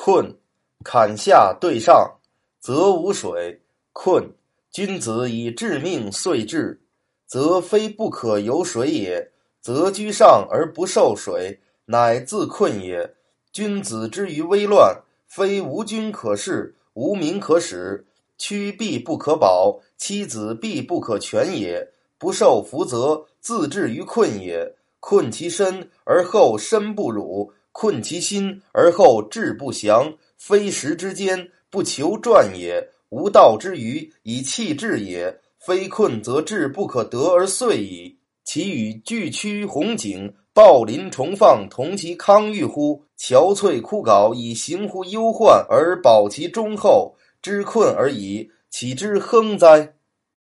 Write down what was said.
困，坎下对上，则无水。困，君子以致命遂至，则非不可有水也，则居上而不受水，乃自困也。君子之于危乱，非无君可事，无民可使，屈必不可保，妻子必不可全也。不受福泽，自至于困也。困其身而后身不辱，困其心而后志不祥。非时之间，不求传也。无道之余，以弃志也。非困则志不可得而遂矣。其与巨曲红景、抱林重放同其康裕乎？憔悴枯槁以行乎忧患而保其忠厚，知困而已，岂知亨哉？